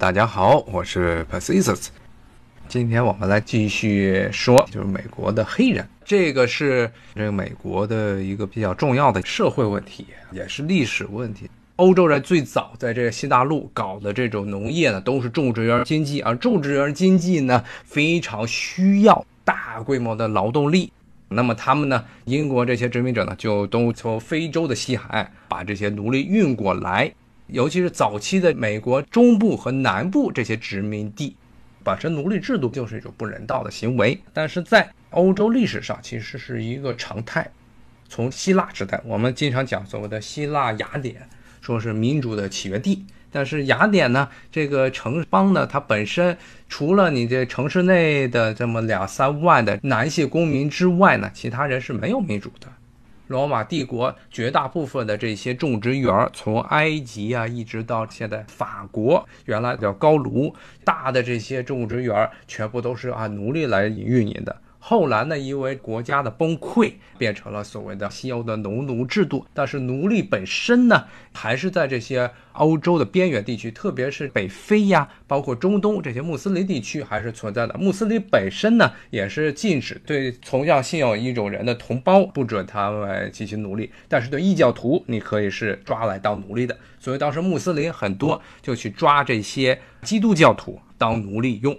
大家好，我是 Pacisus。今天我们来继续说，就是美国的黑人，这个是这个美国的一个比较重要的社会问题，也是历史问题。欧洲人最早在这个西大陆搞的这种农业呢，都是种植园经济，而种植园经济呢，非常需要大规模的劳动力。那么他们呢，英国这些殖民者呢，就都从非洲的西海岸把这些奴隶运过来。尤其是早期的美国中部和南部这些殖民地，本身奴隶制度就是一种不人道的行为，但是在欧洲历史上其实是一个常态。从希腊时代，我们经常讲所谓的希腊雅典，说是民主的起源地。但是雅典呢，这个城邦呢，它本身除了你这城市内的这么两三万的男性公民之外呢，其他人是没有民主的。罗马帝国绝大部分的这些种植园，从埃及啊一直到现在法国，原来叫高卢，大的这些种植园全部都是按奴隶来运营的。后来呢，因为国家的崩溃，变成了所谓的西欧的农奴制度。但是奴隶本身呢，还是在这些欧洲的边缘地区，特别是北非呀，包括中东这些穆斯林地区还是存在的。穆斯林本身呢，也是禁止对同样信仰一种人的同胞不准他们进行奴隶，但是对异教徒，你可以是抓来当奴隶的。所以当时穆斯林很多就去抓这些基督教徒当奴隶用。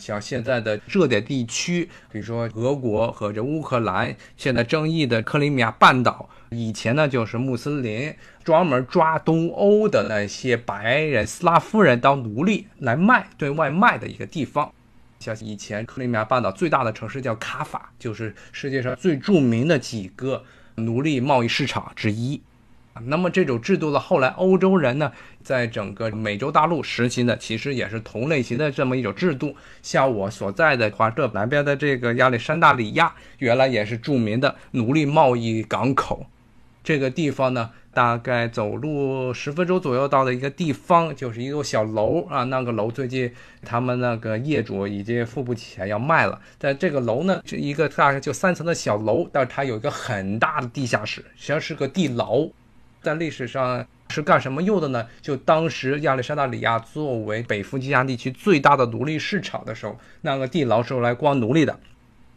像现在的热点地区，比如说俄国和这乌克兰，现在争议的克里米亚半岛，以前呢就是穆斯林专门抓东欧的那些白人、斯拉夫人当奴隶来卖，对外卖的一个地方。像以前克里米亚半岛最大的城市叫卡法，就是世界上最著名的几个奴隶贸易市场之一。那么这种制度呢，后来欧洲人呢，在整个美洲大陆实行的其实也是同类型的这么一种制度。像我所在的华这南边的这个亚历山大里亚，原来也是著名的奴隶贸易港口。这个地方呢，大概走路十分钟左右到的一个地方，就是一个小楼啊。那个楼最近他们那个业主已经付不起钱要卖了。在这个楼呢，这一个大概就三层的小楼，但是它有一个很大的地下室，实际上是个地牢。在历史上是干什么用的呢？就当时亚历山大里亚作为北弗吉亚地区最大的奴隶市场的时候，那个地牢是用来关奴隶的。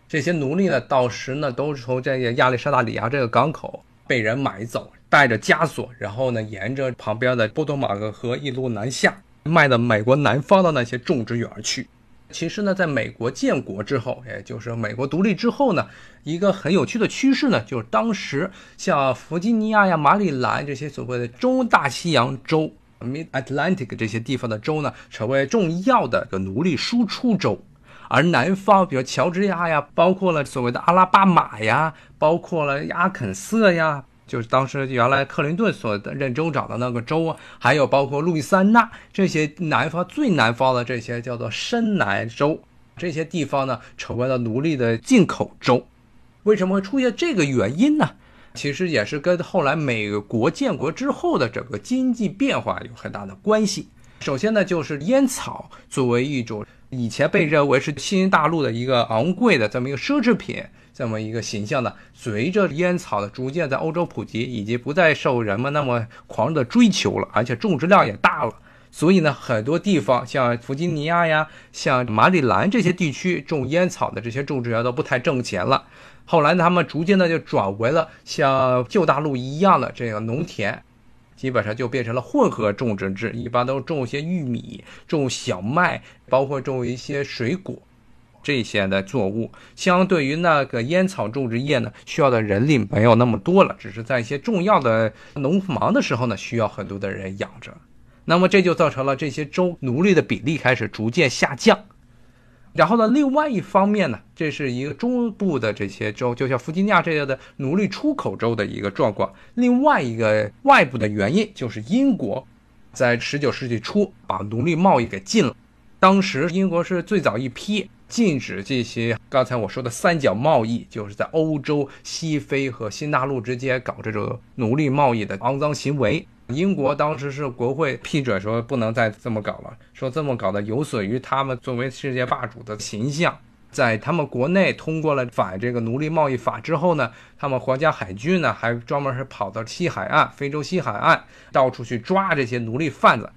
这些奴隶呢，到时呢都是从这个亚历山大里亚这个港口被人买走，带着枷锁，然后呢沿着旁边的波多马格河一路南下，卖到美国南方的那些种植园去。其实呢，在美国建国之后，也就是美国独立之后呢，一个很有趣的趋势呢，就是当时像弗吉尼亚呀、马里兰这些所谓的中大西洋州 （Mid Atlantic） 这些地方的州呢，成为重要的个奴隶输出州，而南方，比如乔治亚呀，包括了所谓的阿拉巴马呀，包括了阿肯色呀。就是当时原来克林顿所任州长的那个州啊，还有包括路易斯安那这些南方最南方的这些叫做深南州，这些地方呢成为了奴隶的进口州。为什么会出现这个原因呢？其实也是跟后来美国建国之后的整个经济变化有很大的关系。首先呢，就是烟草作为一种以前被认为是新大陆的一个昂贵的这么一个奢侈品。这么一个形象呢，随着烟草的逐渐在欧洲普及，以及不再受人们那么狂热的追求了，而且种植量也大了，所以呢，很多地方像弗吉尼亚呀、像马里兰这些地区种烟草的这些种植园都不太挣钱了。后来他们逐渐的就转为了像旧大陆一样的这个农田，基本上就变成了混合种植制，一般都种一些玉米、种小麦，包括种一些水果。这些的作物，相对于那个烟草种植业呢，需要的人力没有那么多了，只是在一些重要的农忙的时候呢，需要很多的人养着。那么这就造成了这些州奴隶的比例开始逐渐下降。然后呢，另外一方面呢，这是一个中部的这些州，就像弗吉尼亚这样的奴隶出口州的一个状况。另外一个外部的原因就是英国在十九世纪初把奴隶贸易给禁了。当时英国是最早一批。禁止这些刚才我说的三角贸易，就是在欧洲、西非和新大陆之间搞这种奴隶贸易的肮脏行为。英国当时是国会批准说不能再这么搞了，说这么搞的有损于他们作为世界霸主的形象。在他们国内通过了反这个奴隶贸易法之后呢，他们皇家海军呢还专门是跑到西海岸、非洲西海岸，到处去抓这些奴隶贩子。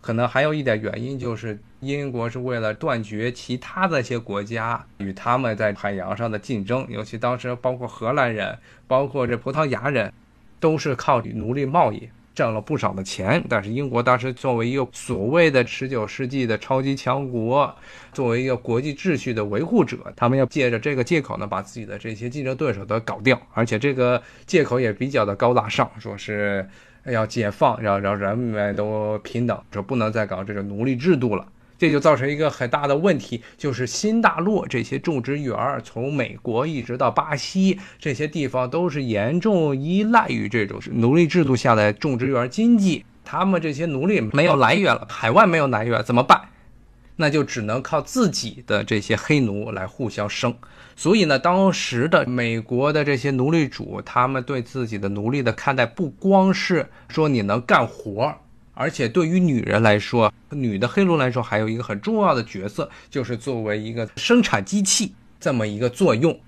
可能还有一点原因，就是英国是为了断绝其他的一些国家与他们在海洋上的竞争，尤其当时包括荷兰人，包括这葡萄牙人，都是靠奴隶贸易挣了不少的钱。但是英国当时作为一个所谓的十九世纪的超级强国，作为一个国际秩序的维护者，他们要借着这个借口呢，把自己的这些竞争对手都搞掉，而且这个借口也比较的高大上，说是。要解放，让让人们都平等，说不能再搞这个奴隶制度了，这就造成一个很大的问题，就是新大陆这些种植园，从美国一直到巴西这些地方，都是严重依赖于这种奴隶制度下的种植园经济，他们这些奴隶没有来源了，海外没有来源怎么办？那就只能靠自己的这些黑奴来互相生。所以呢，当时的美国的这些奴隶主，他们对自己的奴隶的看待，不光是说你能干活，而且对于女人来说，女的黑奴来说，还有一个很重要的角色，就是作为一个生产机器这么一个作用。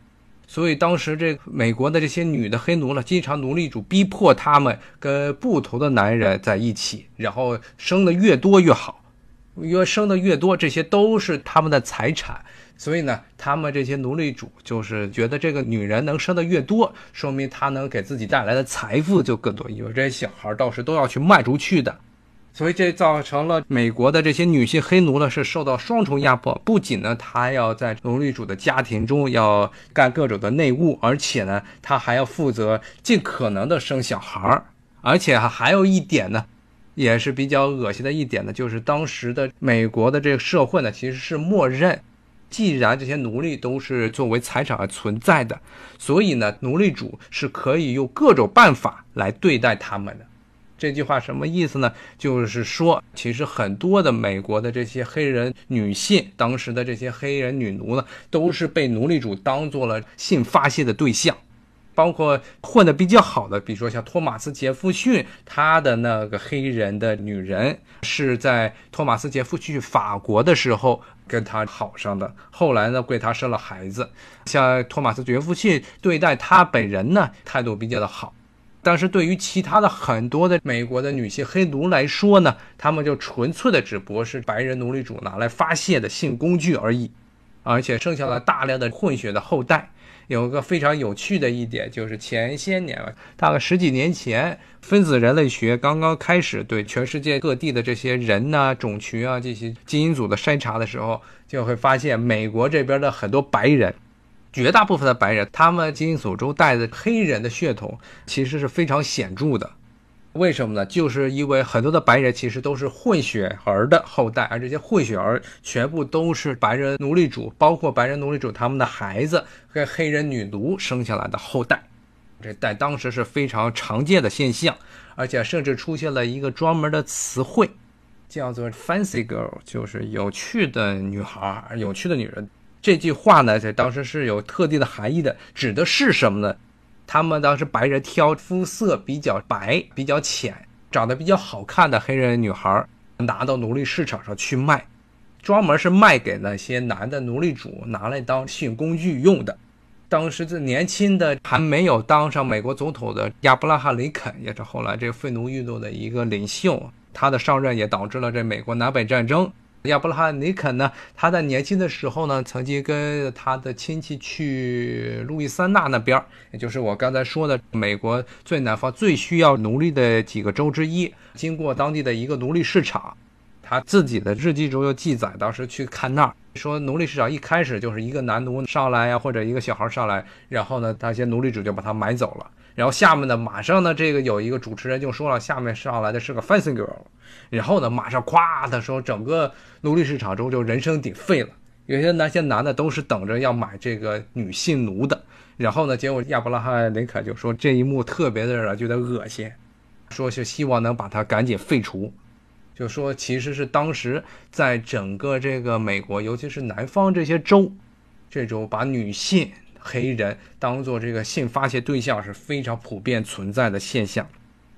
所以当时这美国的这些女的黑奴呢，经常奴隶主逼迫他们跟不同的男人在一起，然后生的越多越好，越生的越多，这些都是他们的财产。所以呢，他们这些奴隶主就是觉得这个女人能生的越多，说明她能给自己带来的财富就更多，因为这些小孩到时都要去卖出去的。所以这造成了美国的这些女性黑奴呢是受到双重压迫，不仅呢她要在奴隶主的家庭中要干各种的内务，而且呢她还要负责尽可能的生小孩儿，而且还有一点呢，也是比较恶心的一点呢，就是当时的美国的这个社会呢其实是默认。既然这些奴隶都是作为财产而存在的，所以呢，奴隶主是可以用各种办法来对待他们的。这句话什么意思呢？就是说，其实很多的美国的这些黑人女性，当时的这些黑人女奴呢，都是被奴隶主当做了性发泄的对象。包括混得比较好的，比如说像托马斯·杰弗逊，他的那个黑人的女人是在托马斯·杰弗逊去法国的时候跟他好上的，后来呢为他生了孩子。像托马斯·杰弗逊对待他本人呢态度比较的好，但是对于其他的很多的美国的女性黑奴来说呢，他们就纯粹的只不过是白人奴隶主拿来发泄的性工具而已，而且剩下了大量的混血的后代。有一个非常有趣的一点，就是前些年吧，大概十几年前，分子人类学刚刚开始对全世界各地的这些人呐、种群啊这些基因组的筛查的时候，就会发现美国这边的很多白人，绝大部分的白人，他们基因组中带的黑人的血统其实是非常显著的。为什么呢？就是因为很多的白人其实都是混血儿的后代，而这些混血儿全部都是白人奴隶主，包括白人奴隶主他们的孩子跟黑人女奴生下来的后代，这在当时是非常常见的现象，而且甚至出现了一个专门的词汇，叫做 “fancy girl”，就是有趣的女孩、有趣的女人。这句话呢，在当时是有特定的含义的，指的是什么呢？他们当时白人挑肤色比较白、比较浅、长得比较好看的黑人女孩，拿到奴隶市场上去卖，专门是卖给那些男的奴隶主拿来当性工具用的。当时这年轻的还没有当上美国总统的亚伯拉罕·林肯，也是后来这个废奴运动的一个领袖，他的上任也导致了这美国南北战争。亚伯拉罕·尼肯呢？他在年轻的时候呢，曾经跟他的亲戚去路易斯安那那边，也就是我刚才说的美国最南方、最需要奴隶的几个州之一。经过当地的一个奴隶市场，他自己的日记中又记载，当时去看那儿，说奴隶市场一开始就是一个男奴上来呀，或者一个小孩上来，然后呢，那些奴隶主就把他买走了。然后下面呢，马上呢，这个有一个主持人就说了，下面上来的是个 fancy girl，然后呢，马上咵的说，整个奴隶市场中就人声鼎沸了，有些那些男的都是等着要买这个女性奴的，然后呢，结果亚伯拉罕·林肯就说这一幕特别的让人觉得恶心，说是希望能把它赶紧废除，就说其实是当时在整个这个美国，尤其是南方这些州，这种把女性。黑人当做这个性发泄对象是非常普遍存在的现象。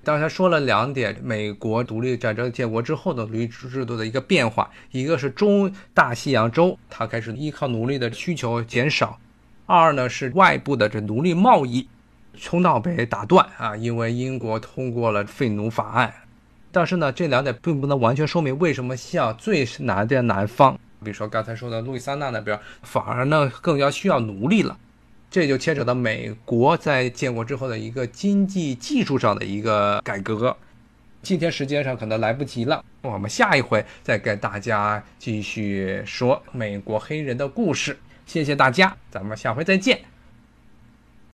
刚才说了两点，美国独立战争建国之后的奴隶制度的一个变化，一个是中大西洋州它开始依靠奴隶的需求减少；二呢是外部的这奴隶贸易通道被打断啊，因为英国通过了废奴法案。但是呢，这两点并不能完全说明为什么像最难的南方，比如说刚才说的路易斯安那那边，反而呢更加需要奴隶了。这就牵扯到美国在建国之后的一个经济技术上的一个改革。今天时间上可能来不及了，我们下一回再跟大家继续说美国黑人的故事。谢谢大家，咱们下回再见。